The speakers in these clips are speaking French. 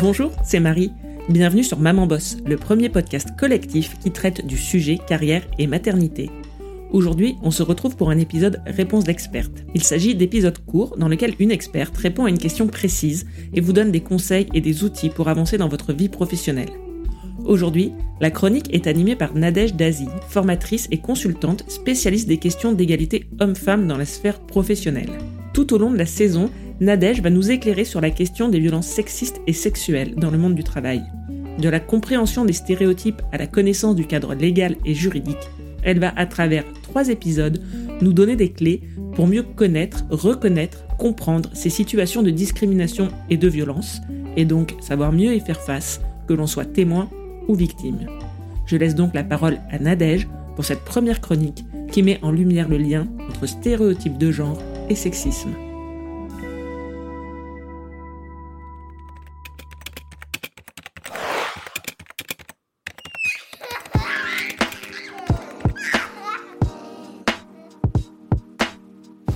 Bonjour, c'est Marie. Bienvenue sur Maman Boss, le premier podcast collectif qui traite du sujet carrière et maternité. Aujourd'hui, on se retrouve pour un épisode Réponse d'experte. Il s'agit d'épisodes courts dans lesquels une experte répond à une question précise et vous donne des conseils et des outils pour avancer dans votre vie professionnelle. Aujourd'hui, la chronique est animée par Nadège Dazi, formatrice et consultante spécialiste des questions d'égalité homme-femme dans la sphère professionnelle. Tout au long de la saison, Nadège va nous éclairer sur la question des violences sexistes et sexuelles dans le monde du travail. De la compréhension des stéréotypes à la connaissance du cadre légal et juridique, elle va à travers trois épisodes nous donner des clés pour mieux connaître, reconnaître, comprendre ces situations de discrimination et de violence, et donc savoir mieux y faire face, que l'on soit témoin ou victime. Je laisse donc la parole à Nadège pour cette première chronique qui met en lumière le lien entre stéréotypes de genre et sexisme.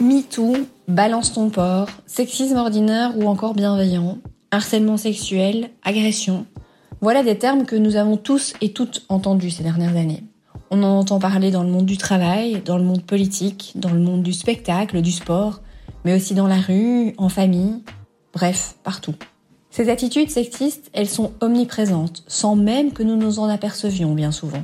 MeToo, balance ton porc, sexisme ordinaire ou encore bienveillant, harcèlement sexuel, agression, voilà des termes que nous avons tous et toutes entendus ces dernières années. On en entend parler dans le monde du travail, dans le monde politique, dans le monde du spectacle, du sport, mais aussi dans la rue, en famille, bref, partout. Ces attitudes sexistes, elles sont omniprésentes, sans même que nous nous en apercevions bien souvent.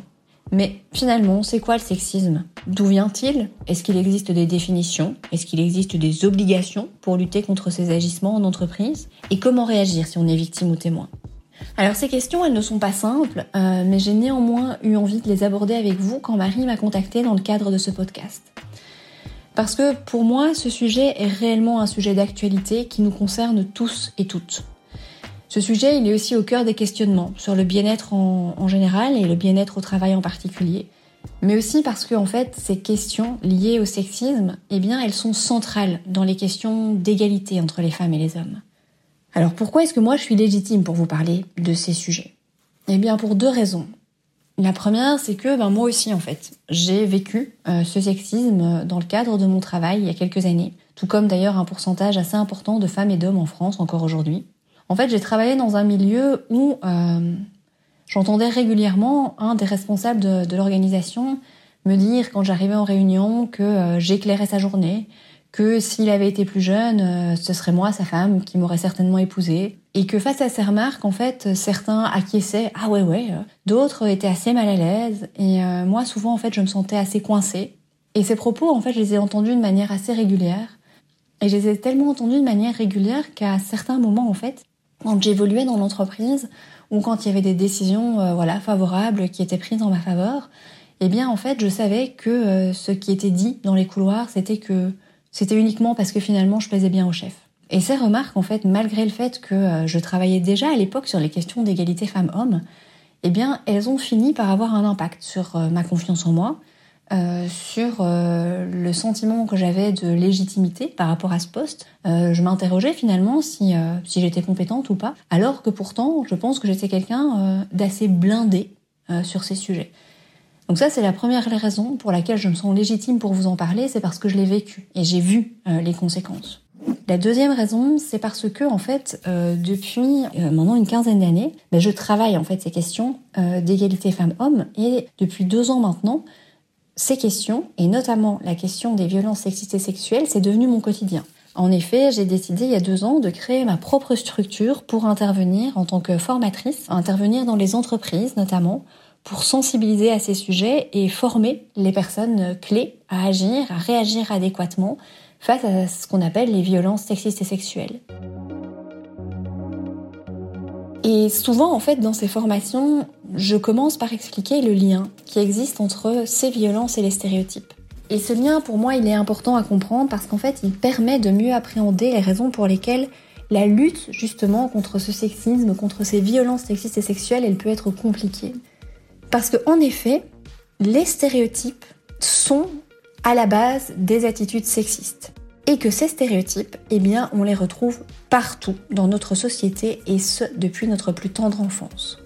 Mais finalement, c'est quoi le sexisme? D'où vient-il? Est-ce qu'il existe des définitions? Est-ce qu'il existe des obligations pour lutter contre ces agissements en entreprise? Et comment réagir si on est victime ou témoin? Alors ces questions, elles ne sont pas simples, euh, mais j'ai néanmoins eu envie de les aborder avec vous quand Marie m'a contactée dans le cadre de ce podcast. Parce que pour moi, ce sujet est réellement un sujet d'actualité qui nous concerne tous et toutes. Ce sujet, il est aussi au cœur des questionnements sur le bien-être en, général et le bien-être au travail en particulier. Mais aussi parce que, en fait, ces questions liées au sexisme, eh bien, elles sont centrales dans les questions d'égalité entre les femmes et les hommes. Alors pourquoi est-ce que moi je suis légitime pour vous parler de ces sujets? Eh bien pour deux raisons. La première, c'est que ben, moi aussi en fait, j'ai vécu euh, ce sexisme dans le cadre de mon travail il y a quelques années, tout comme d'ailleurs un pourcentage assez important de femmes et d'hommes en France encore aujourd'hui. En fait, j'ai travaillé dans un milieu où euh, j'entendais régulièrement un des responsables de, l'organisation me dire quand j'arrivais en réunion que euh, j'éclairais sa journée, que s'il avait été plus jeune, euh, ce serait moi, sa femme, qui m'aurait certainement épousé. Et que face à ces remarques, en fait, certains acquiesçaient, ah ouais ouais, euh. d'autres étaient assez mal à l'aise, et euh, moi souvent en fait je me sentais assez coincée. Et ces propos, en fait, je les ai entendus de manière assez régulière. Et je les ai tellement entendus de manière régulière qu'à certains moments, en fait, quand j'évoluais dans l'entreprise, ou quand il y avait des décisions voilà, favorables qui étaient prises en ma faveur, eh bien en fait je savais que ce qui était dit dans les couloirs, c'était que c'était uniquement parce que finalement je plaisais bien au chef. Et ces remarques, en fait, malgré le fait que euh, je travaillais déjà à l'époque sur les questions d'égalité femmes-hommes, eh bien, elles ont fini par avoir un impact sur euh, ma confiance en moi, euh, sur le sentiment que j'avais de légitimité par rapport à ce poste. je m'interrogeais finalement si, si j'étais compétente ou pas, alors que pourtant, je pense que j'étais quelqu'un d'assez blindé sur ces sujets. Donc ça, c'est la première raison pour laquelle je me sens légitime pour vous en parler, c'est parce que je l'ai vécu et j'ai vu euh, les conséquences. La deuxième raison, c'est parce que en fait, euh, depuis euh, maintenant une quinzaine d'années, ben, je travaille en fait ces questions d'égalité femmes-hommes et depuis deux ans maintenant, ces questions et notamment la question des violences sexistes et sexuelles, c'est devenu mon quotidien. En effet, j'ai décidé il y a deux ans de créer ma propre structure pour intervenir en tant que formatrice, intervenir dans les entreprises notamment, pour sensibiliser à ces sujets et former les personnes clés à agir, à réagir adéquatement face à ce qu'on appelle les violences sexistes et sexuelles. Et souvent, en fait, dans ces formations, je commence par expliquer le lien qui existe entre ces violences et les stéréotypes. Et ce lien, pour moi, il est important à comprendre parce qu'en fait, il permet de mieux appréhender les raisons pour lesquelles la lutte, justement, contre ce sexisme, contre ces violences sexistes et sexuelles, elle peut être compliquée. Parce qu'en effet, les stéréotypes sont à la base des attitudes sexistes. Et que ces stéréotypes, eh bien, on les retrouve partout dans notre société et ce, depuis notre plus tendre enfance.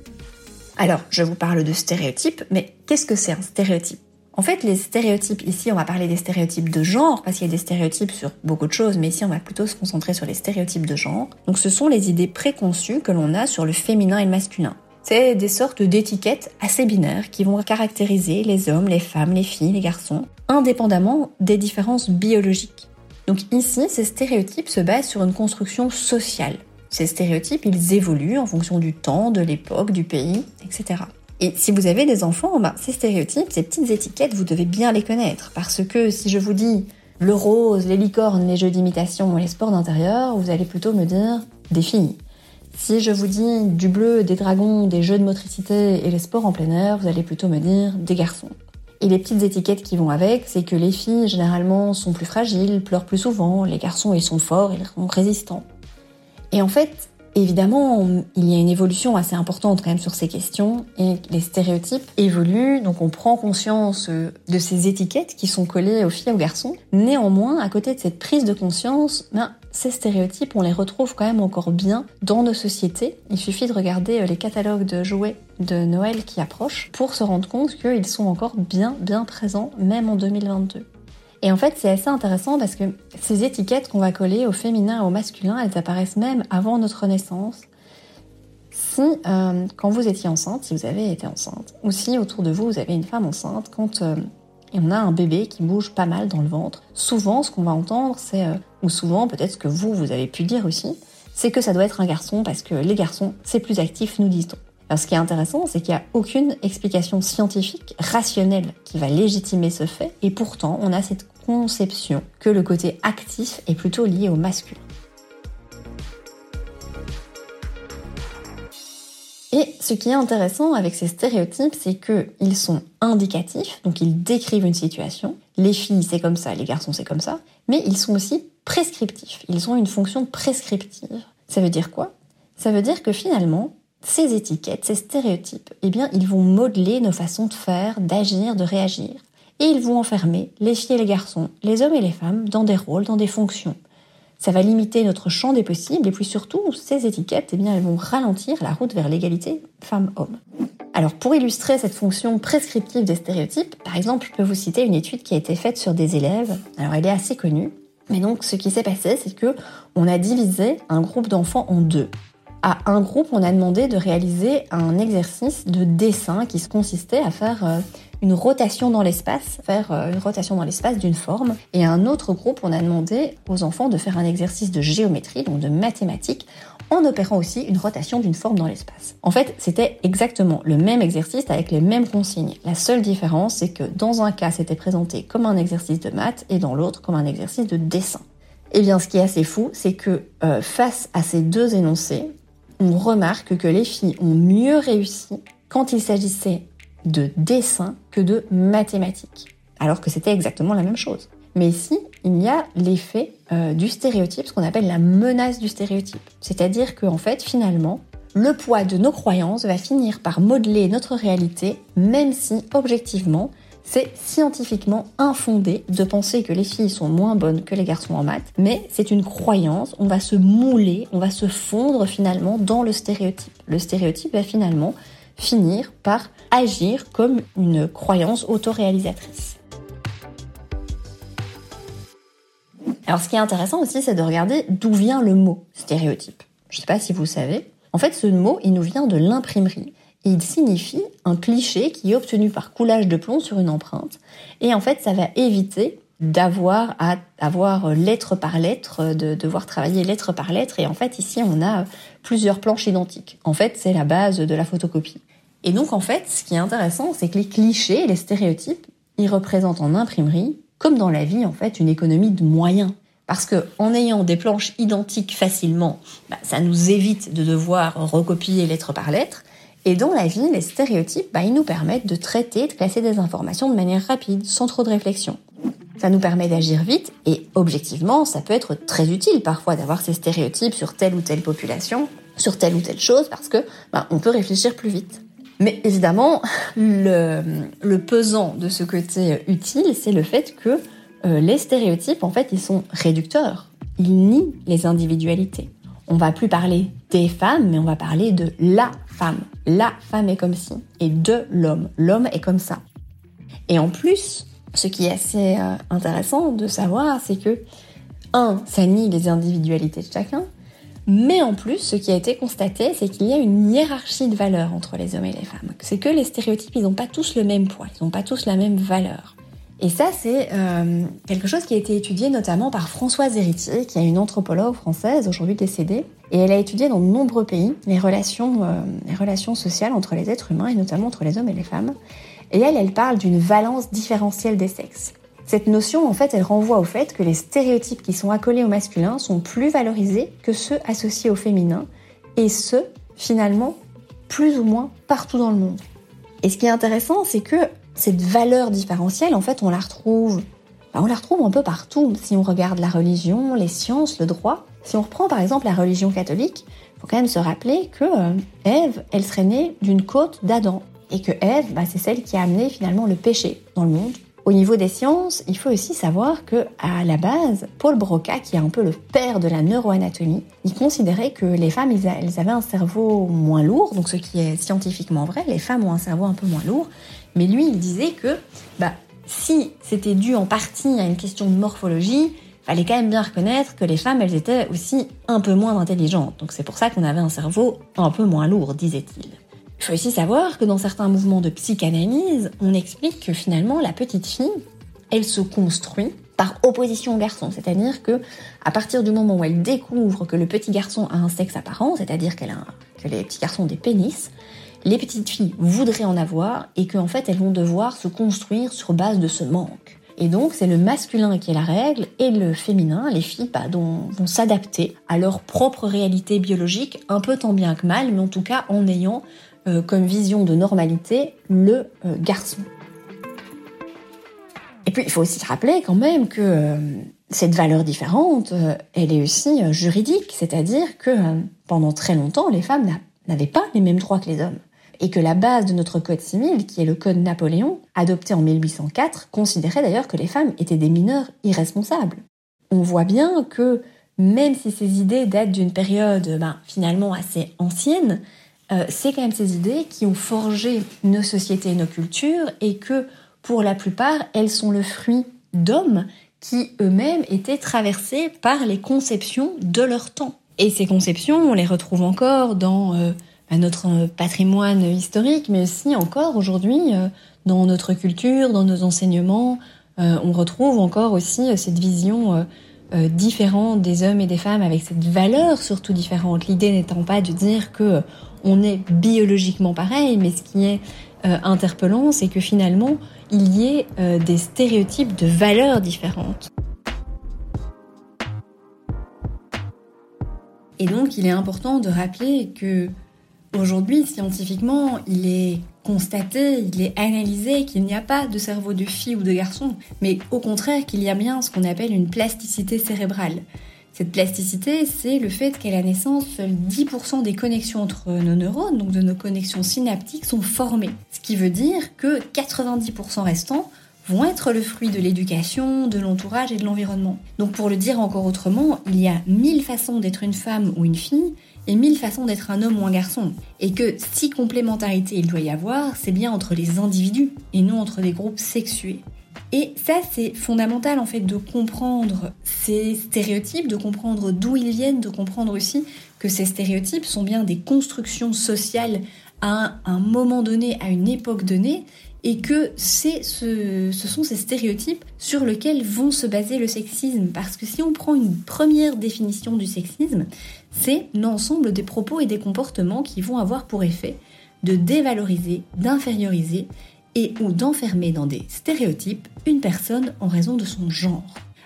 Alors, je vous parle de stéréotypes, mais qu'est-ce que c'est un stéréotype? En fait, les stéréotypes, ici on va parler des stéréotypes de genre, parce qu'il y a des stéréotypes sur beaucoup de choses, mais ici on va plutôt se concentrer sur les stéréotypes de genre. Donc ce sont les idées préconçues que l'on a sur le féminin et le masculin. C'est des sortes d'étiquettes assez binaires qui vont caractériser les hommes, les femmes, les filles, les garçons, indépendamment des différences biologiques. Donc ici, ces stéréotypes se basent sur une construction sociale. Ces stéréotypes, ils évoluent en fonction du temps, de l'époque, du pays, etc. Et si vous avez des enfants, ben, ces stéréotypes, ces petites étiquettes, vous devez bien les connaître. Parce que si je vous dis le rose, les licornes, les jeux d'imitation, les sports d'intérieur, vous allez plutôt me dire des filles. Si je vous dis du bleu, des dragons, des jeux de motricité et les sports en plein air, vous allez plutôt me dire des garçons. Et les petites étiquettes qui vont avec, c'est que les filles généralement sont plus fragiles, pleurent plus souvent, les garçons ils sont forts, ils sont résistants. Et en fait, Évidemment, il y a une évolution assez importante quand même sur ces questions et les stéréotypes évoluent, donc on prend conscience euh, de ces étiquettes qui sont collées aux filles et aux garçons. Néanmoins, à côté de cette prise de conscience, ben, ces stéréotypes, on les retrouve quand même encore bien dans nos sociétés. Il suffit de regarder euh, les catalogues de jouets de Noël qui approchent pour se rendre compte qu'ils sont encore bien bien présents, même en 2022. Et en fait, c'est assez intéressant parce que ces étiquettes qu'on va coller au féminin et au masculin, elles apparaissent même avant notre naissance. Si, euh, quand vous étiez enceinte, si vous avez été enceinte, ou si autour de vous, vous avez une femme enceinte, quand euh, on a un bébé qui bouge pas mal dans le ventre, souvent, ce qu'on va entendre, c'est, ou souvent, peut-être ce que vous, vous avez pu dire aussi, c'est que ça doit être un garçon parce que les garçons, c'est plus actif, nous dit-on. Alors, ce qui est intéressant, c'est qu'il n'y a aucune explication scientifique, rationnelle, qui va légitimer ce fait, et pourtant, on a cette conception que le côté actif est plutôt lié au masculin. Et ce qui est intéressant avec ces stéréotypes, c'est qu'ils sont indicatifs, donc ils décrivent une situation. Les filles, c'est comme ça, les garçons, c'est comme ça. Mais ils sont aussi prescriptifs. Ils ont une fonction prescriptive. Ça veut dire quoi? Ça veut dire que finalement, ces étiquettes, ces stéréotypes, eh bien, ils vont modeler nos façons de faire, d'agir, de réagir et ils vont enfermer les filles et les garçons, les hommes et les femmes dans des rôles, dans des fonctions. Ça va limiter notre champ des possibles et puis surtout, ces étiquettes, eh bien, elles vont ralentir la route vers l'égalité femmes-hommes. Alors pour illustrer cette fonction prescriptive des stéréotypes, par exemple, je peux vous citer une étude qui a été faite sur des élèves. Alors elle est assez connue, mais donc ce qui s'est passé, c'est que on a divisé un groupe d'enfants en deux. À un groupe, on a demandé de réaliser un exercice de dessin qui consistait à faire euh, une rotation dans l'espace, faire euh, une rotation dans l'espace d'une forme. Et à un autre groupe, on a demandé aux enfants de faire un exercice de géométrie, donc de mathématiques, en opérant aussi une rotation d'une forme dans l'espace. En fait, c'était exactement le même exercice avec les mêmes consignes. La seule différence, c'est que dans un cas, c'était présenté comme un exercice de maths et dans l'autre comme un exercice de dessin. Eh bien, ce qui est assez fou, c'est que euh, face à ces deux énoncés, on remarque que les filles ont mieux réussi quand il s'agissait de dessin que de mathématiques, alors que c'était exactement la même chose. Mais ici, il y a l'effet euh, du stéréotype, ce qu'on appelle la menace du stéréotype. C'est-à-dire qu'en fait, finalement, le poids de nos croyances va finir par modeler notre réalité, même si, objectivement, c'est scientifiquement infondé de penser que les filles sont moins bonnes que les garçons en maths, mais c'est une croyance, on va se mouler, on va se fondre finalement dans le stéréotype. Le stéréotype va finalement finir par agir comme une croyance autoréalisatrice. Alors ce qui est intéressant aussi, c'est de regarder d'où vient le mot stéréotype. Je ne sais pas si vous savez. En fait, ce mot, il nous vient de l'imprimerie. Il signifie un cliché qui est obtenu par coulage de plomb sur une empreinte. Et en fait, ça va éviter d'avoir à avoir lettre par lettre, de devoir travailler lettre par lettre. Et en fait, ici, on a plusieurs planches identiques. En fait, c'est la base de la photocopie. Et donc, en fait, ce qui est intéressant, c'est que les clichés, les stéréotypes, ils représentent en imprimerie, comme dans la vie, en fait, une économie de moyens. Parce que en ayant des planches identiques facilement, bah, ça nous évite de devoir recopier lettre par lettre. Et dans la vie, les stéréotypes, bah, ils nous permettent de traiter, de classer des informations de manière rapide, sans trop de réflexion. Ça nous permet d'agir vite et objectivement, ça peut être très utile parfois d'avoir ces stéréotypes sur telle ou telle population, sur telle ou telle chose, parce que bah, on peut réfléchir plus vite. Mais évidemment, le, le pesant de ce côté utile, c'est le fait que euh, les stéréotypes, en fait, ils sont réducteurs. Ils nient les individualités. On va plus parler des femmes, mais on va parler de la femme. La femme est comme ci. Et de l'homme. L'homme est comme ça. Et en plus, ce qui est assez euh, intéressant de savoir, c'est que, un, ça nie les individualités de chacun, mais en plus, ce qui a été constaté, c'est qu'il y a une hiérarchie de valeurs entre les hommes et les femmes. C'est que les stéréotypes, ils n'ont pas tous le même poids, ils n'ont pas tous la même valeur. Et ça, c'est euh, quelque chose qui a été étudié notamment par Françoise Héritier, qui est une anthropologue française, aujourd'hui décédée. Et elle a étudié dans de nombreux pays les relations, euh, les relations sociales entre les êtres humains, et notamment entre les hommes et les femmes. Et elle, elle parle d'une valence différentielle des sexes. Cette notion, en fait, elle renvoie au fait que les stéréotypes qui sont accolés au masculin sont plus valorisés que ceux associés au féminin, et ce, finalement, plus ou moins partout dans le monde. Et ce qui est intéressant, c'est que cette valeur différentielle, en fait, on la retrouve, on la retrouve un peu partout. Si on regarde la religion, les sciences, le droit. Si on reprend par exemple la religion catholique, il faut quand même se rappeler que euh, Ève, elle serait née d'une côte d'Adam. Et que Ève, bah, c'est celle qui a amené finalement le péché dans le monde. Au niveau des sciences, il faut aussi savoir que à la base, Paul Broca, qui est un peu le père de la neuroanatomie, il considérait que les femmes, elles avaient un cerveau moins lourd, donc ce qui est scientifiquement vrai, les femmes ont un cerveau un peu moins lourd, mais lui, il disait que bah, si c'était dû en partie à une question de morphologie, fallait quand même bien reconnaître que les femmes, elles étaient aussi un peu moins intelligentes. Donc c'est pour ça qu'on avait un cerveau un peu moins lourd, disait-il. Il faut aussi savoir que dans certains mouvements de psychanalyse, on explique que finalement la petite fille, elle se construit par opposition au garçon, c'est-à-dire que à partir du moment où elle découvre que le petit garçon a un sexe apparent, c'est-à-dire qu'elle a que les petits garçons ont des pénis, les petites filles voudraient en avoir et qu'en fait elles vont devoir se construire sur base de ce manque. Et donc c'est le masculin qui est la règle et le féminin, les filles, bah, vont s'adapter à leur propre réalité biologique, un peu tant bien que mal, mais en tout cas en ayant euh, comme vision de normalité le euh, garçon. Et puis il faut aussi se rappeler quand même que euh, cette valeur différente, elle est aussi juridique, c'est-à-dire que pendant très longtemps, les femmes n'avaient pas les mêmes droits que les hommes et que la base de notre code civil, qui est le code Napoléon, adopté en 1804, considérait d'ailleurs que les femmes étaient des mineurs irresponsables. On voit bien que même si ces idées datent d'une période ben, finalement assez ancienne, euh, c'est quand même ces idées qui ont forgé nos sociétés et nos cultures et que pour la plupart, elles sont le fruit d'hommes qui eux-mêmes étaient traversés par les conceptions de leur temps. Et ces conceptions, on les retrouve encore dans euh, à notre euh, patrimoine historique, mais aussi encore aujourd'hui euh, dans notre culture, dans nos enseignements. Euh, on retrouve encore aussi cette vision différente des hommes et des femmes avec cette valeur surtout différente. L'idée n'étant pas de dire que on est biologiquement pareil, mais ce qui est interpellant, c'est que finalement il y ait des stéréotypes de valeurs différentes. Et donc il est important de rappeler que Aujourd'hui, scientifiquement, il est constaté, il est analysé qu'il n'y a pas de cerveau de fille ou de garçon, mais au contraire qu'il y a bien ce qu'on appelle une plasticité cérébrale. Cette plasticité, c'est le fait qu'à la naissance, seuls 10% des connexions entre nos neurones, donc de nos connexions synaptiques, sont formées. Ce qui veut dire que 90% restants vont être le fruit de l'éducation, de l'entourage et de l'environnement. Donc pour le dire encore autrement, il y a mille façons d'être une femme ou une fille, et mille façons d'être un homme ou un garçon. Et que si complémentarité il doit y avoir, c'est bien entre les individus et non entre des groupes sexués. Et ça, c'est fondamental en fait de comprendre ces stéréotypes, de comprendre d'où ils viennent, de comprendre aussi que ces stéréotypes sont bien des constructions sociales à un moment donné, à une époque donnée, et que ce, ce sont ces stéréotypes sur lesquels vont se baser le sexisme. Parce que si on prend une première définition du sexisme, c'est l'ensemble des propos et des comportements qui vont avoir pour effet de dévaloriser, d'inférioriser et ou d'enfermer dans des stéréotypes une personne en raison de son genre.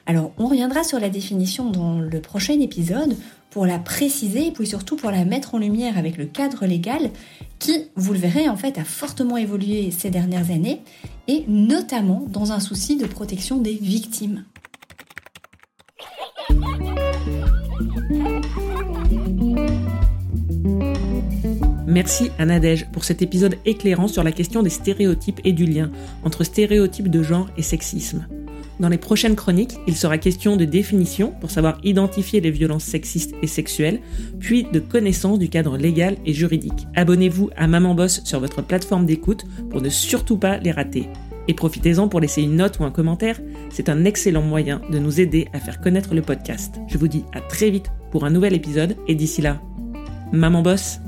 Alors on reviendra sur la définition dans le prochain épisode pour la préciser et puis surtout pour la mettre en lumière avec le cadre légal qui, vous le verrez, en fait, a fortement évolué ces dernières années et notamment dans un souci de protection des victimes. Merci à Nadège pour cet épisode éclairant sur la question des stéréotypes et du lien entre stéréotypes de genre et sexisme. Dans les prochaines chroniques, il sera question de définition pour savoir identifier les violences sexistes et sexuelles, puis de connaissance du cadre légal et juridique. Abonnez-vous à Maman Boss sur votre plateforme d'écoute pour ne surtout pas les rater. Et profitez-en pour laisser une note ou un commentaire, c'est un excellent moyen de nous aider à faire connaître le podcast. Je vous dis à très vite pour un nouvel épisode et d'ici là, maman bosse